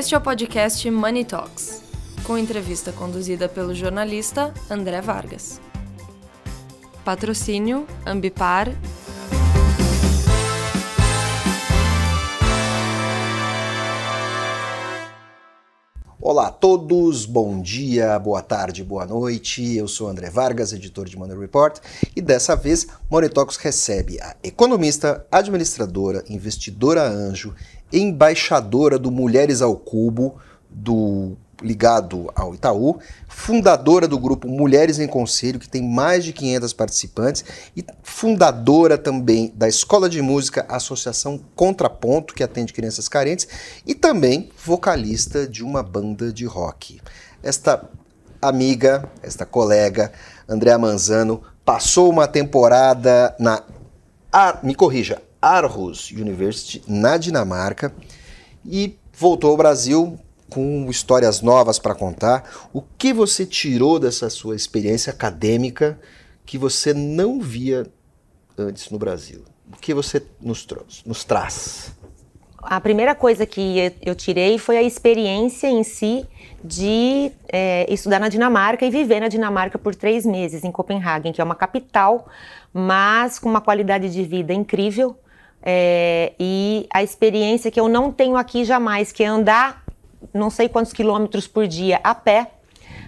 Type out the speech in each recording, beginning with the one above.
Este é o podcast Money Talks, com entrevista conduzida pelo jornalista André Vargas. Patrocínio Ambipar Olá a todos, bom dia, boa tarde, boa noite. Eu sou André Vargas, editor de Money Report, e dessa vez Talks recebe a economista, administradora, investidora anjo, embaixadora do Mulheres ao Cubo, do ligado ao Itaú, fundadora do grupo Mulheres em Conselho, que tem mais de 500 participantes, e fundadora também da Escola de Música Associação Contraponto, que atende crianças carentes, e também vocalista de uma banda de rock. Esta amiga, esta colega, Andréa Manzano, passou uma temporada na, me corrija, Aarhus University, na Dinamarca, e voltou ao Brasil com histórias novas para contar. O que você tirou dessa sua experiência acadêmica que você não via antes no Brasil? O que você nos, trouxe, nos traz? A primeira coisa que eu tirei foi a experiência em si de é, estudar na Dinamarca e viver na Dinamarca por três meses em Copenhague, que é uma capital, mas com uma qualidade de vida incrível. É, e a experiência que eu não tenho aqui jamais, que é andar não sei quantos quilômetros por dia a pé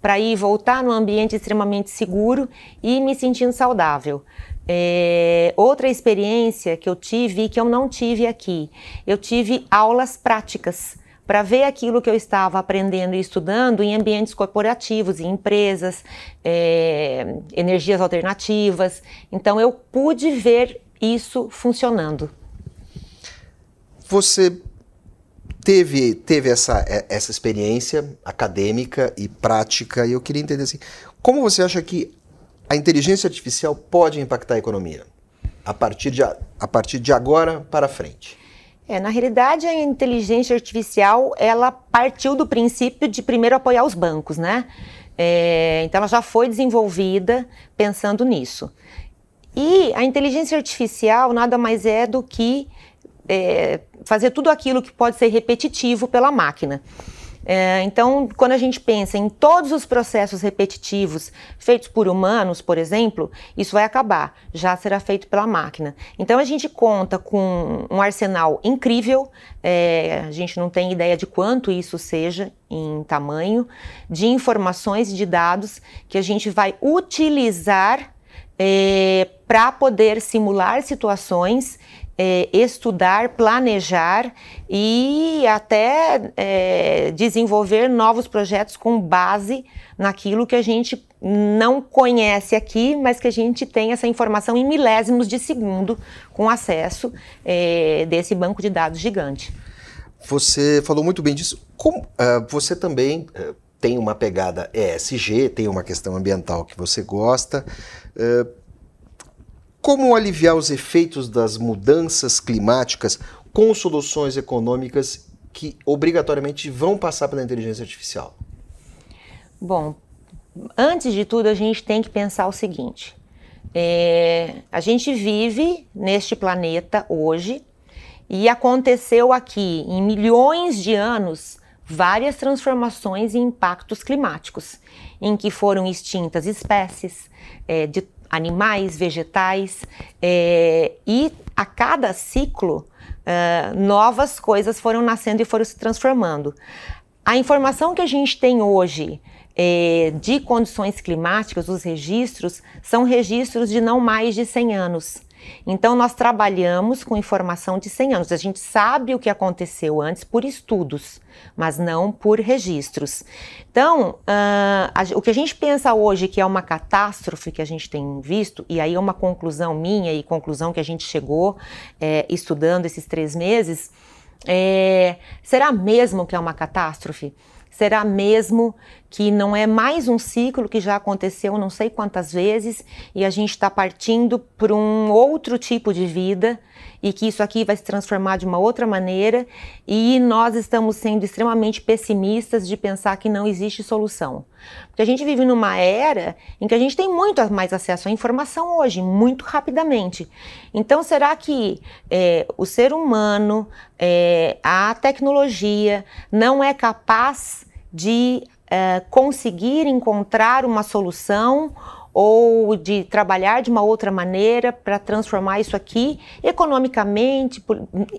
para ir voltar num ambiente extremamente seguro e me sentindo saudável. É, outra experiência que eu tive que eu não tive aqui, eu tive aulas práticas para ver aquilo que eu estava aprendendo e estudando em ambientes corporativos, em empresas, é, energias alternativas. Então eu pude ver isso funcionando. Você teve, teve essa, é, essa experiência acadêmica e prática, e eu queria entender assim, como você acha que a inteligência artificial pode impactar a economia a partir de, a partir de agora para frente? É, na realidade, a inteligência artificial ela partiu do princípio de primeiro apoiar os bancos, né? É, então, ela já foi desenvolvida pensando nisso. E a inteligência artificial nada mais é do que é, fazer tudo aquilo que pode ser repetitivo pela máquina. É, então, quando a gente pensa em todos os processos repetitivos feitos por humanos, por exemplo, isso vai acabar, já será feito pela máquina. Então, a gente conta com um arsenal incrível, é, a gente não tem ideia de quanto isso seja em tamanho, de informações e de dados que a gente vai utilizar é, para poder simular situações é, estudar, planejar e até é, desenvolver novos projetos com base naquilo que a gente não conhece aqui, mas que a gente tem essa informação em milésimos de segundo com acesso é, desse banco de dados gigante. Você falou muito bem disso. Como, uh, você também uh, tem uma pegada ESG, tem uma questão ambiental que você gosta. Uh, como aliviar os efeitos das mudanças climáticas com soluções econômicas que obrigatoriamente vão passar pela inteligência artificial? Bom, antes de tudo, a gente tem que pensar o seguinte: é, a gente vive neste planeta hoje e aconteceu aqui em milhões de anos várias transformações e impactos climáticos, em que foram extintas espécies é, de animais, vegetais, é, e a cada ciclo é, novas coisas foram nascendo e foram se transformando. A informação que a gente tem hoje é, de condições climáticas, os registros, são registros de não mais de 100 anos. Então, nós trabalhamos com informação de 100 anos. A gente sabe o que aconteceu antes por estudos, mas não por registros. Então, uh, a, o que a gente pensa hoje que é uma catástrofe que a gente tem visto, e aí é uma conclusão minha e conclusão que a gente chegou é, estudando esses três meses, é, será mesmo que é uma catástrofe? Será mesmo que não é mais um ciclo que já aconteceu não sei quantas vezes e a gente está partindo para um outro tipo de vida e que isso aqui vai se transformar de uma outra maneira e nós estamos sendo extremamente pessimistas de pensar que não existe solução. Porque a gente vive numa era em que a gente tem muito mais acesso à informação hoje, muito rapidamente. Então, será que é, o ser humano, é, a tecnologia, não é capaz de é, conseguir encontrar uma solução ou de trabalhar de uma outra maneira para transformar isso aqui economicamente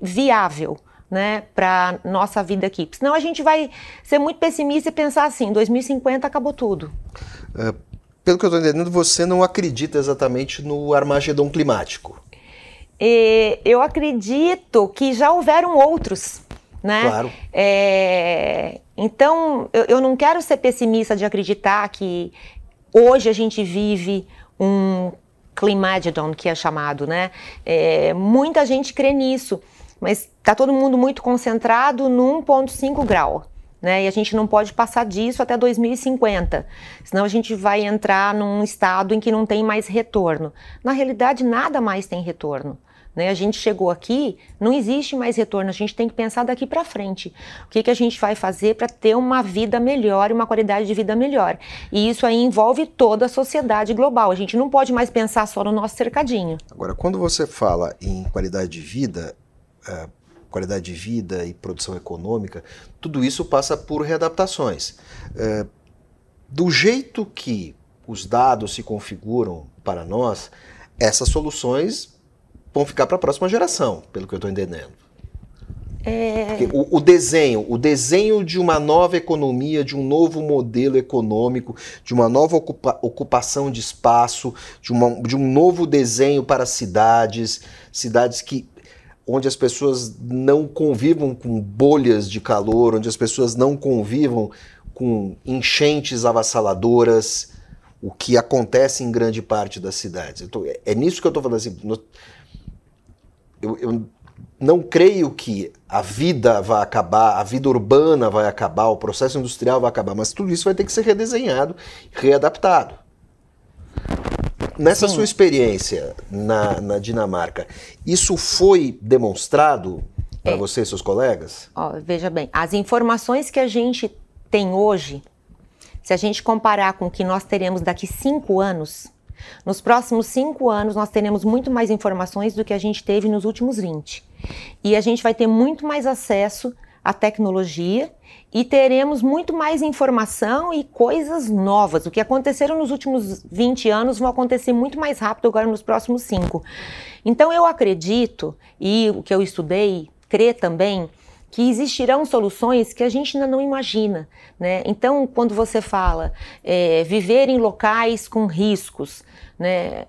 viável. Né, para nossa vida aqui. Senão a gente vai ser muito pessimista e pensar assim: 2050 acabou tudo. É, pelo que eu estou entendendo, você não acredita exatamente no Armagedon climático. E eu acredito que já houveram outros né? Claro. É, então, eu, eu não quero ser pessimista de acreditar que hoje a gente vive um Climagedon, que é chamado, né? É, muita gente crê nisso, mas está todo mundo muito concentrado no 1,5 grau. Né? E a gente não pode passar disso até 2050, senão a gente vai entrar num estado em que não tem mais retorno. Na realidade, nada mais tem retorno. Né? A gente chegou aqui, não existe mais retorno, a gente tem que pensar daqui para frente. O que, que a gente vai fazer para ter uma vida melhor e uma qualidade de vida melhor? E isso aí envolve toda a sociedade global. A gente não pode mais pensar só no nosso cercadinho. Agora, quando você fala em qualidade de vida, uh, qualidade de vida e produção econômica, tudo isso passa por readaptações. Uh, do jeito que os dados se configuram para nós, essas soluções vão ficar para a próxima geração, pelo que eu estou entendendo. É... O, o, desenho, o desenho de uma nova economia, de um novo modelo econômico, de uma nova ocupa, ocupação de espaço, de, uma, de um novo desenho para cidades, cidades que onde as pessoas não convivam com bolhas de calor, onde as pessoas não convivam com enchentes avassaladoras, o que acontece em grande parte das cidades. Tô, é, é nisso que eu estou falando assim. No, eu, eu não creio que a vida vai acabar, a vida urbana vai acabar, o processo industrial vai acabar, mas tudo isso vai ter que ser redesenhado, readaptado. Nessa Sim. sua experiência na, na, Dinamarca, isso foi demonstrado para é. você e seus colegas? Ó, veja bem, as informações que a gente tem hoje, se a gente comparar com o que nós teremos daqui cinco anos, nos próximos cinco anos, nós teremos muito mais informações do que a gente teve nos últimos 20. E a gente vai ter muito mais acesso à tecnologia e teremos muito mais informação e coisas novas. O que aconteceram nos últimos 20 anos vão acontecer muito mais rápido agora nos próximos cinco. Então eu acredito, e o que eu estudei, crê também, que existirão soluções que a gente ainda não imagina. Né? Então, quando você fala é, viver em locais com riscos, né?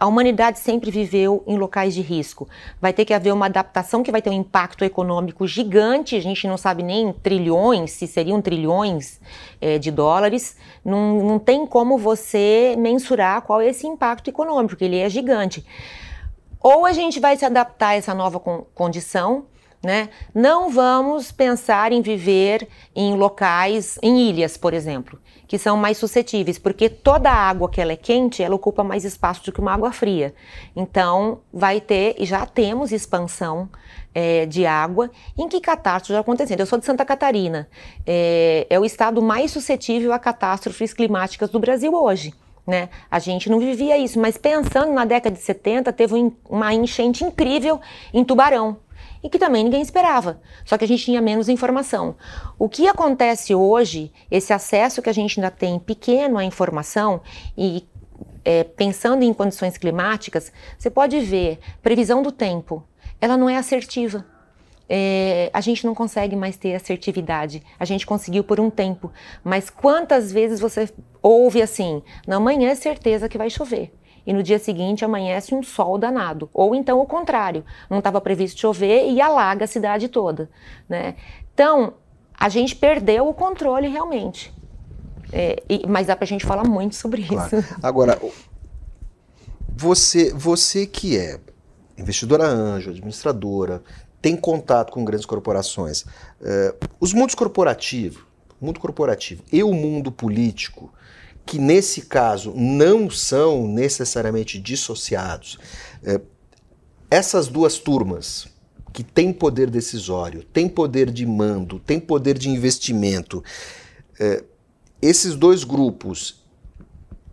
a humanidade sempre viveu em locais de risco. Vai ter que haver uma adaptação que vai ter um impacto econômico gigante, a gente não sabe nem trilhões, se seriam trilhões é, de dólares. Não, não tem como você mensurar qual é esse impacto econômico, porque ele é gigante. Ou a gente vai se adaptar a essa nova condição, né? Não vamos pensar em viver em locais, em ilhas, por exemplo, que são mais suscetíveis, porque toda água que ela é quente, ela ocupa mais espaço do que uma água fria. Então, vai ter, e já temos expansão é, de água, em que catástrofes já acontecendo. Eu sou de Santa Catarina, é, é o estado mais suscetível a catástrofes climáticas do Brasil hoje. Né? A gente não vivia isso, mas pensando na década de 70, teve uma enchente incrível em Tubarão e que também ninguém esperava, só que a gente tinha menos informação. O que acontece hoje, esse acesso que a gente ainda tem pequeno à informação e é, pensando em condições climáticas, você pode ver previsão do tempo, ela não é assertiva. É, a gente não consegue mais ter assertividade. A gente conseguiu por um tempo, mas quantas vezes você ouve assim: na manhã é certeza que vai chover e no dia seguinte amanhece um sol danado. Ou então o contrário, não estava previsto chover e alaga a cidade toda. Né? Então, a gente perdeu o controle realmente. É, e, mas dá para a gente falar muito sobre claro. isso. Agora, você, você que é investidora anjo, administradora, tem contato com grandes corporações, é, os mundos corporativos, mundo corporativo e o mundo político, que nesse caso não são necessariamente dissociados, é, essas duas turmas que têm poder decisório, têm poder de mando, têm poder de investimento, é, esses dois grupos,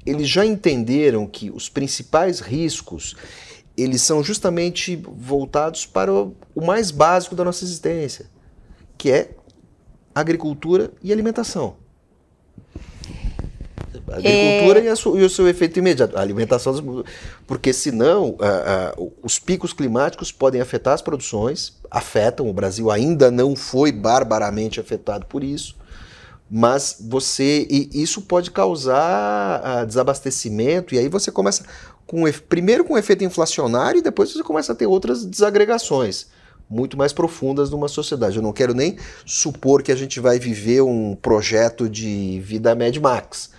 eles já entenderam que os principais riscos eles são justamente voltados para o, mais básico da nossa existência, que é agricultura e alimentação. A agricultura é... e, a e, o seu efeito imediato. A alimentação, porque senão os picos climáticos podem afetar as produções, afetam. O Brasil ainda não foi barbaramente afetado por isso, mas você. E isso pode causar desabastecimento, e aí você começa com primeiro com efeito inflacionário e depois você começa a ter outras desagregações muito mais profundas numa sociedade. Eu não quero nem supor que a gente vai viver um projeto de vida Mad Max,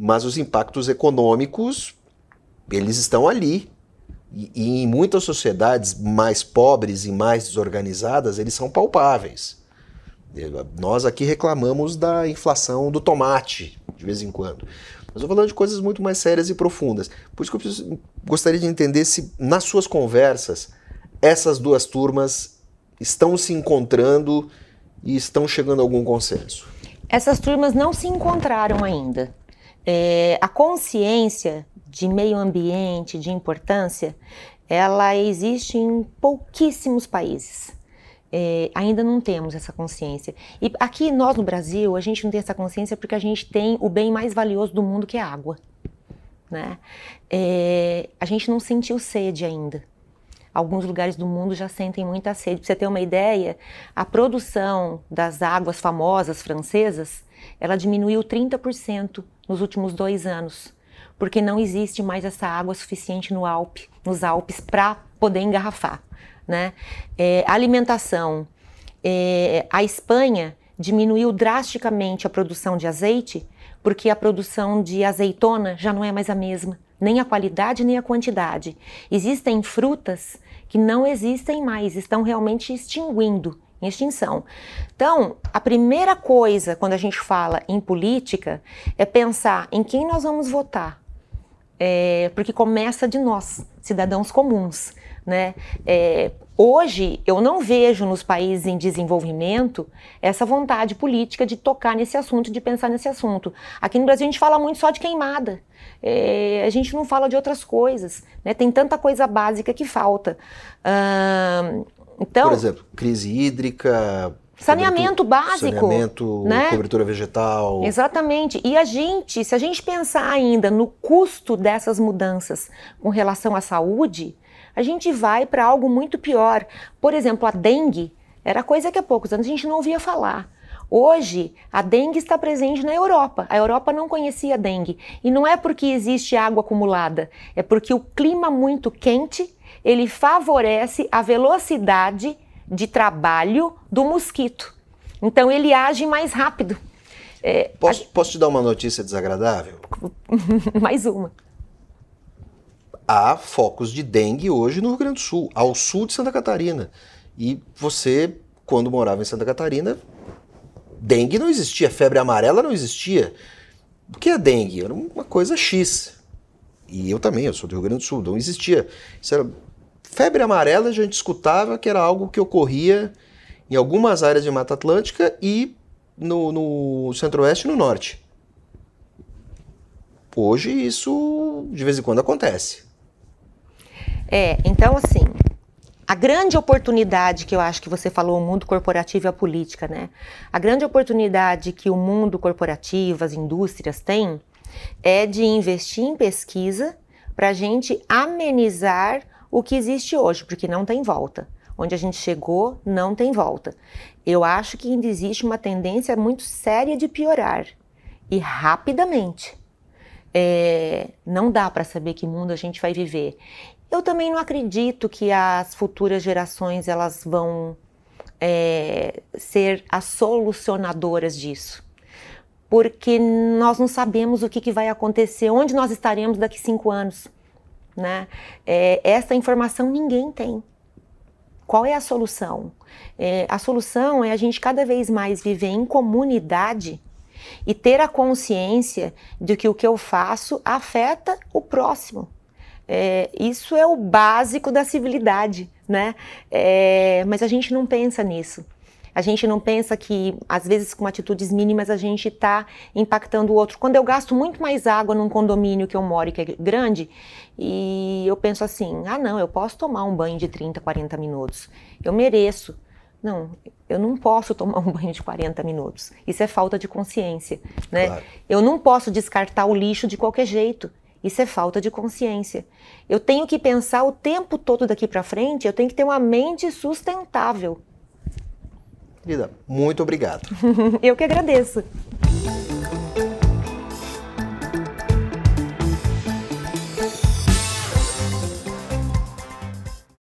mas os impactos econômicos eles estão ali. E, e em muitas sociedades mais pobres e mais desorganizadas, eles são palpáveis. Nós aqui reclamamos da inflação do tomate, de vez em quando. Mas estou falando de coisas muito mais sérias e profundas. Por isso que eu gostaria de entender se, nas suas conversas, essas duas turmas estão se encontrando e estão chegando a algum consenso? Essas turmas não se encontraram ainda. É, a consciência de meio ambiente, de importância, ela existe em pouquíssimos países. É, ainda não temos essa consciência. E aqui nós no Brasil, a gente não tem essa consciência porque a gente tem o bem mais valioso do mundo que é a água. Né? É, a gente não sentiu sede ainda. Alguns lugares do mundo já sentem muita sede. Para você ter uma ideia, a produção das águas famosas francesas, ela diminuiu 30% nos últimos dois anos, porque não existe mais essa água suficiente no Alpe, nos Alpes para poder engarrafar. Né? É, alimentação. É, a Espanha diminuiu drasticamente a produção de azeite, porque a produção de azeitona já não é mais a mesma nem a qualidade nem a quantidade. Existem frutas que não existem mais, estão realmente extinguindo, em extinção. Então, a primeira coisa quando a gente fala em política é pensar em quem nós vamos votar. É, porque começa de nós, cidadãos comuns. Né? É, hoje, eu não vejo nos países em desenvolvimento essa vontade política de tocar nesse assunto, de pensar nesse assunto. Aqui no Brasil, a gente fala muito só de queimada. É, a gente não fala de outras coisas. Né? Tem tanta coisa básica que falta. Uh, então, Por exemplo, crise hídrica, Saneamento básico. Saneamento, né? cobertura vegetal. Exatamente. E a gente, se a gente pensar ainda no custo dessas mudanças com relação à saúde, a gente vai para algo muito pior. Por exemplo, a dengue era coisa que há poucos anos a gente não ouvia falar. Hoje, a dengue está presente na Europa. A Europa não conhecia a dengue. E não é porque existe água acumulada, é porque o clima muito quente, ele favorece a velocidade de trabalho do mosquito. Então ele age mais rápido. É, posso, a... posso te dar uma notícia desagradável? mais uma. Há focos de dengue hoje no Rio Grande do Sul, ao sul de Santa Catarina. E você, quando morava em Santa Catarina, dengue não existia, febre amarela não existia. O que é dengue? Era uma coisa X. E eu também, eu sou do Rio Grande do Sul, não existia. Isso era... Febre amarela a gente escutava que era algo que ocorria em algumas áreas de Mata Atlântica e no, no centro-oeste e no norte. Hoje isso de vez em quando acontece. É, então assim, a grande oportunidade que eu acho que você falou, o mundo corporativo e a política, né? A grande oportunidade que o mundo corporativo, as indústrias têm é de investir em pesquisa para a gente amenizar o que existe hoje, porque não tem volta. Onde a gente chegou, não tem volta. Eu acho que ainda existe uma tendência muito séria de piorar e rapidamente. É, não dá para saber que mundo a gente vai viver. Eu também não acredito que as futuras gerações elas vão é, ser as solucionadoras disso. Porque nós não sabemos o que, que vai acontecer, onde nós estaremos daqui cinco anos. Né? É, essa informação ninguém tem. Qual é a solução? É, a solução é a gente cada vez mais viver em comunidade e ter a consciência de que o que eu faço afeta o próximo. É, isso é o básico da civilidade, né? É, mas a gente não pensa nisso. A gente não pensa que, às vezes, com atitudes mínimas, a gente está impactando o outro. Quando eu gasto muito mais água num condomínio que eu moro, que é grande, e eu penso assim: ah, não, eu posso tomar um banho de 30, 40 minutos. Eu mereço. Não, eu não posso tomar um banho de 40 minutos. Isso é falta de consciência, né? Claro. Eu não posso descartar o lixo de qualquer jeito. Isso é falta de consciência. Eu tenho que pensar o tempo todo daqui para frente, eu tenho que ter uma mente sustentável. Querida, muito obrigado. eu que agradeço.